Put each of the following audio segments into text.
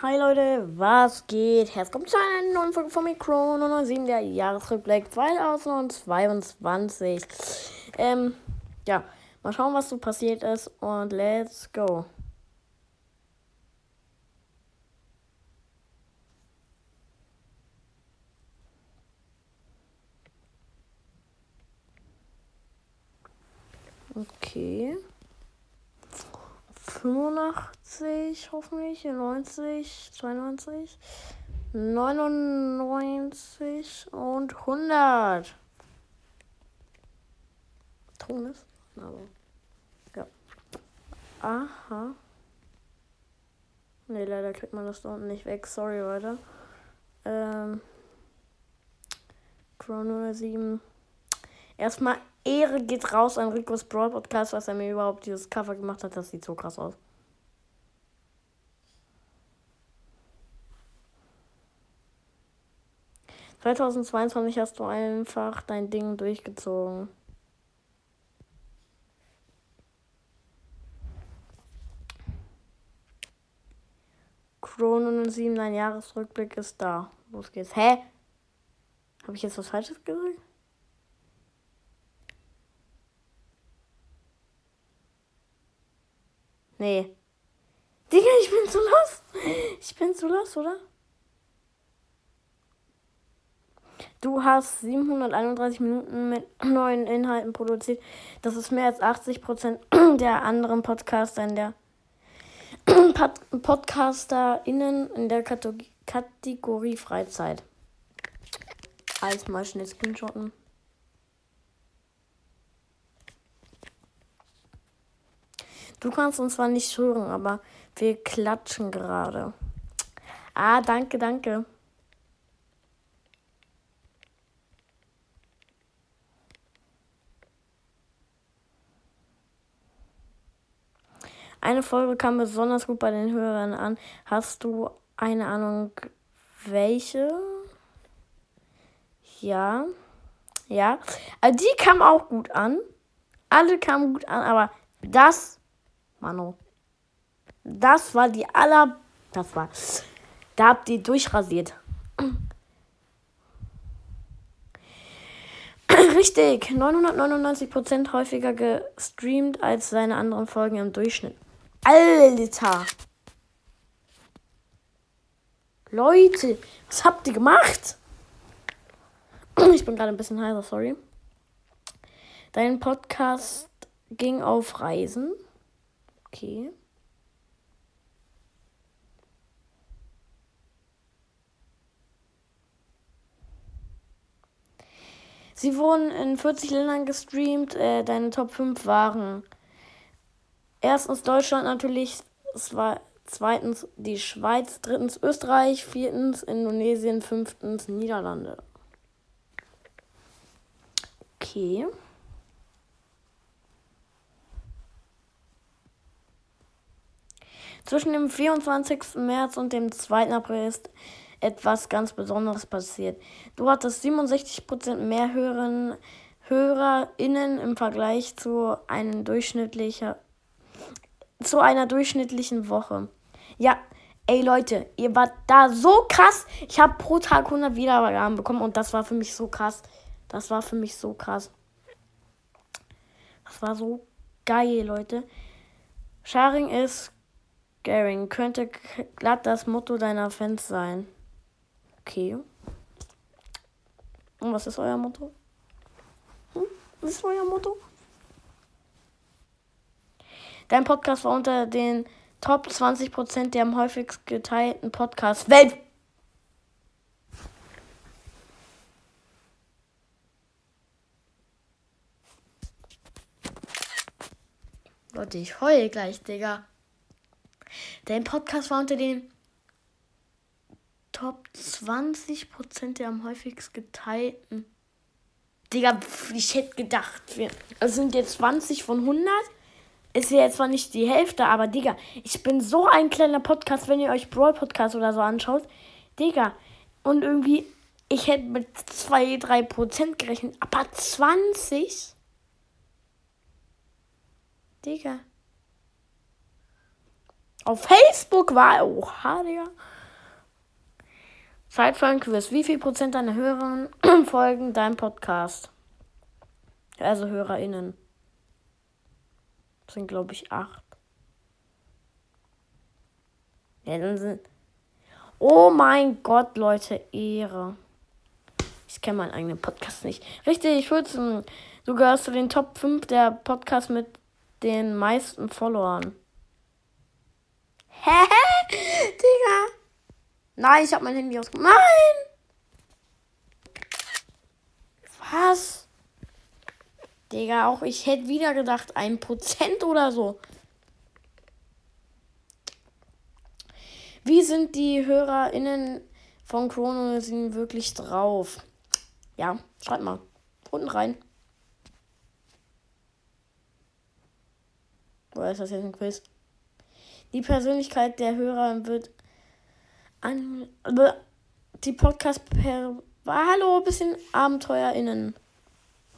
Hi Leute, was geht? Herzlich willkommen zu einer neuen Folge von Mikro 007, der Jahresrückblick 2022. Ähm, ja, mal schauen, was so passiert ist und let's go. Okay. 85 hoffentlich, 90, 92, 99 und 100. Ton ist, aber ja. Aha. Ne, leider kriegt man das da unten nicht weg. Sorry, Leute. Ähm. Chrono 7. Erstmal Ehre geht raus an Ricos Brawl Podcast, was er mir überhaupt dieses Cover gemacht hat. Das sieht so krass aus. ...2022 hast du einfach dein Ding durchgezogen. Chrono 07, dein Jahresrückblick ist da. Los geht's. Hä? Habe ich jetzt was Falsches gesagt? Nee. Digga, ich bin zu los. Ich bin zu los, oder? Du hast 731 Minuten mit neuen Inhalten produziert. Das ist mehr als 80 Prozent der anderen Podcaster in der Pod PodcasterInnen in der Kategorie Freizeit. Alles mal schnell screenshotten. Du kannst uns zwar nicht hören, aber wir klatschen gerade. Ah, danke, danke. Eine Folge kam besonders gut bei den Hörern an. Hast du eine Ahnung, welche? Ja. Ja. Also die kam auch gut an. Alle kamen gut an, aber das Mano. Das war die aller. Das war. Da habt ihr durchrasiert. Richtig, 999% häufiger gestreamt als seine anderen Folgen im Durchschnitt. Alter! Leute, was habt ihr gemacht? Ich bin gerade ein bisschen heiser, sorry. Dein Podcast ging auf Reisen. Okay. Sie wurden in 40 Ländern gestreamt. Äh, deine Top 5 waren erstens Deutschland natürlich, zweitens die Schweiz, drittens Österreich, viertens Indonesien, fünftens Niederlande. Okay. Zwischen dem 24. März und dem 2. April ist etwas ganz Besonderes passiert. Du hattest 67% mehr Hörerinnen, HörerInnen im Vergleich zu, einem durchschnittlicher, zu einer durchschnittlichen Woche. Ja, ey Leute, ihr wart da so krass. Ich habe pro Tag 100 Wiedergaben bekommen und das war für mich so krass. Das war für mich so krass. Das war so geil, Leute. Sharing ist Garing könnte glatt das Motto deiner Fans sein. Okay. Und was ist euer Motto? Hm? Was ist euer Motto? Dein Podcast war unter den Top 20% der am häufigst geteilten Podcasts Welt. Leute, ich heule gleich, Digga. Dein Podcast war unter den Top 20% der am häufigst geteilten. Digga, ich hätte gedacht, wir also sind jetzt 20 von 100. Ist ja jetzt zwar nicht die Hälfte, aber Digga, ich bin so ein kleiner Podcast, wenn ihr euch Brawl Podcast oder so anschaut. Digga, und irgendwie, ich hätte mit 2, 3% gerechnet, aber 20? Digga. Auf Facebook war. Oha, Digga. Ein Quiz. Wie viel Prozent deiner Hörer folgen deinem Podcast? Also HörerInnen. Das sind, glaube ich, acht. Ja, dann sind. Oh mein Gott, Leute, Ehre. Ich kenne meinen eigenen Podcast nicht. Richtig, ich würde Du gehörst zu den Top 5 der Podcasts mit den meisten Followern. Hä? Digga. Nein, ich habe mein Handy ausgemacht. Nein! Was? Digga, auch ich hätte wieder gedacht, ein Prozent oder so. Wie sind die HörerInnen von Chronosin wirklich drauf? Ja, schreibt mal. Unten rein. Oder ist das jetzt ein Quiz? Die Persönlichkeit der Hörer wird an. Die Podcast per. Hallo, bisschen AbenteuerInnen.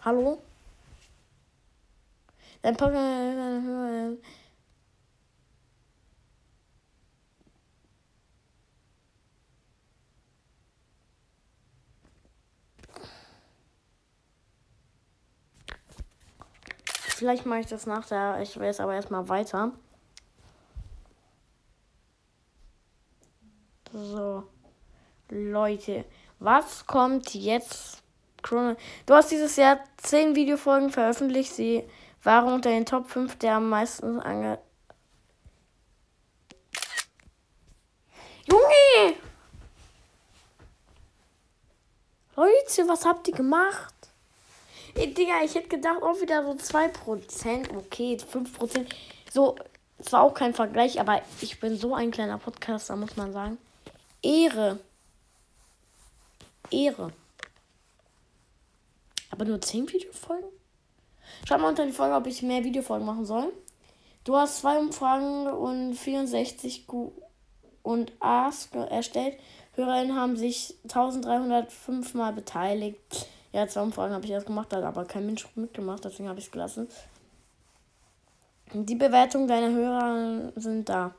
Hallo? Dein Podcast. Vielleicht mache ich das nach. Ich will jetzt aber erstmal weiter. So. Leute, was kommt jetzt? Du hast dieses Jahr 10 Videofolgen veröffentlicht. Sie waren unter den Top 5 der am meisten ange. Junge! Leute, was habt ihr gemacht? Ey, Digga, ich hätte gedacht, auch wieder so 2%. Okay, 5%. So, es war auch kein Vergleich, aber ich bin so ein kleiner Podcaster, muss man sagen. Ehre. Ehre. Aber nur 10 Videofolgen? Schreib mal unter die Folge, ob ich mehr Videofolgen machen soll. Du hast zwei Umfragen und 64 Q und A's erstellt. Hörerinnen haben sich 1305 Mal beteiligt. Ja, zwei Umfragen habe ich erst gemacht, hat aber kein Mensch mitgemacht, deswegen habe ich es gelassen. Die Bewertungen deiner Hörer sind da.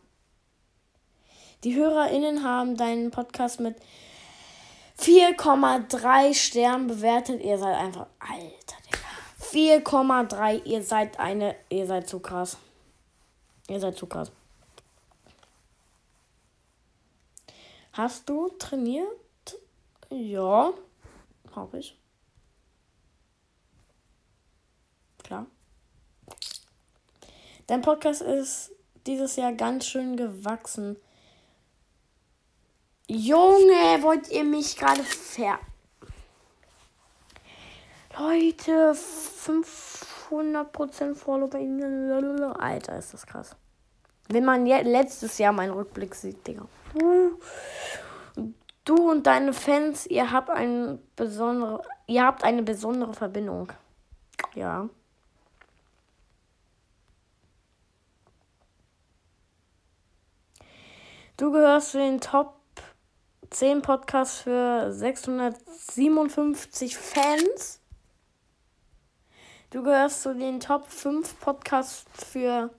Die HörerInnen haben deinen Podcast mit 4,3 Sternen bewertet. Ihr seid einfach. Alter, Digga. 4,3. Ihr seid eine. Ihr seid zu krass. Ihr seid zu krass. Hast du trainiert? Ja, habe ich. klar. Dein Podcast ist dieses Jahr ganz schön gewachsen. Junge, wollt ihr mich gerade ver... Leute, 500% Follow bei Ihnen. Alter, ist das krass. Wenn man letztes Jahr meinen Rückblick sieht, Digga. Du und deine Fans, ihr habt eine besondere, ihr habt eine besondere Verbindung. Ja. Du gehörst zu den Top 10 Podcasts für 657 Fans. Du gehörst zu den Top 5 Podcasts für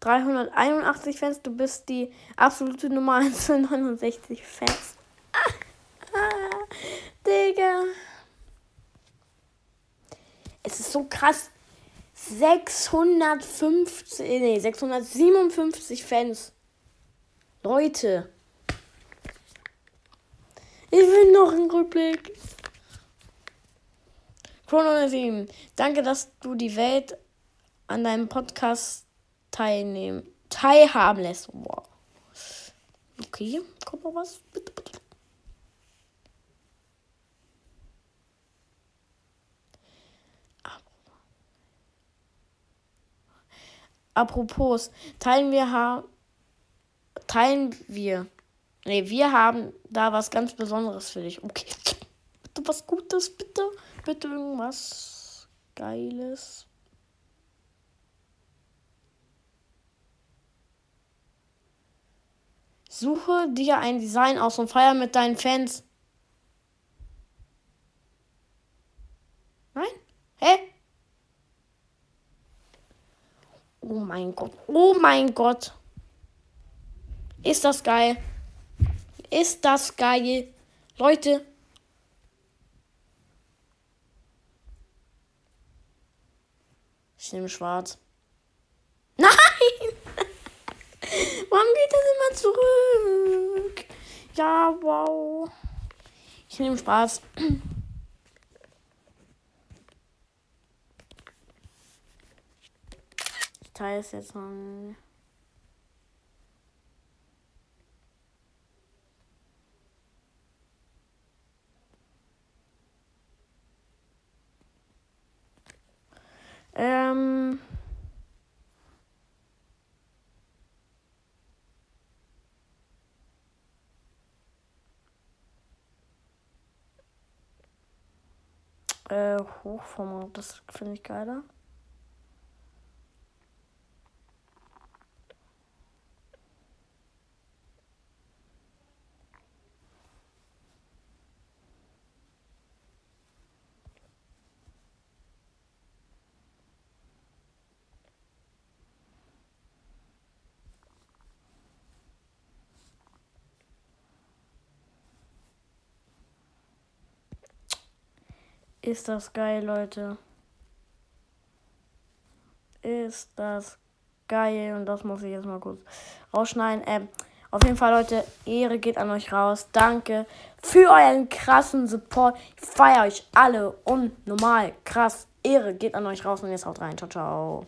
381 Fans. Du bist die absolute Nummer 1 für 69 Fans. Digga. Es ist so krass. 650, nee, 657 Fans. Leute. Ich will noch einen Rückblick. Chrono 7. Danke, dass du die Welt an deinem Podcast teilnehmen, teilhaben lässt. Wow. Okay, kommt noch was? Bitte, bitte. Apropos, teilen wir haben teilen wir. Ne, wir haben da was ganz Besonderes für dich. Okay. Bitte was Gutes, bitte. Bitte irgendwas Geiles. Suche dir ein Design aus und feier mit deinen Fans. Nein? Hä? Oh mein Gott. Oh mein Gott. Ist das geil? Ist das geil? Leute. Ich nehme schwarz. Nein! Warum geht das immer zurück? Ja, wow. Ich nehme Spaß. Ich teile es jetzt mal. Ähm. Äh, Hochformat, das finde ich geiler. Ist das geil, Leute. Ist das geil. Und das muss ich jetzt mal kurz rausschneiden. Ähm, auf jeden Fall, Leute, Ehre geht an euch raus. Danke für euren krassen Support. Ich feiere euch alle unnormal krass. Ehre geht an euch raus und jetzt haut rein. Ciao, ciao.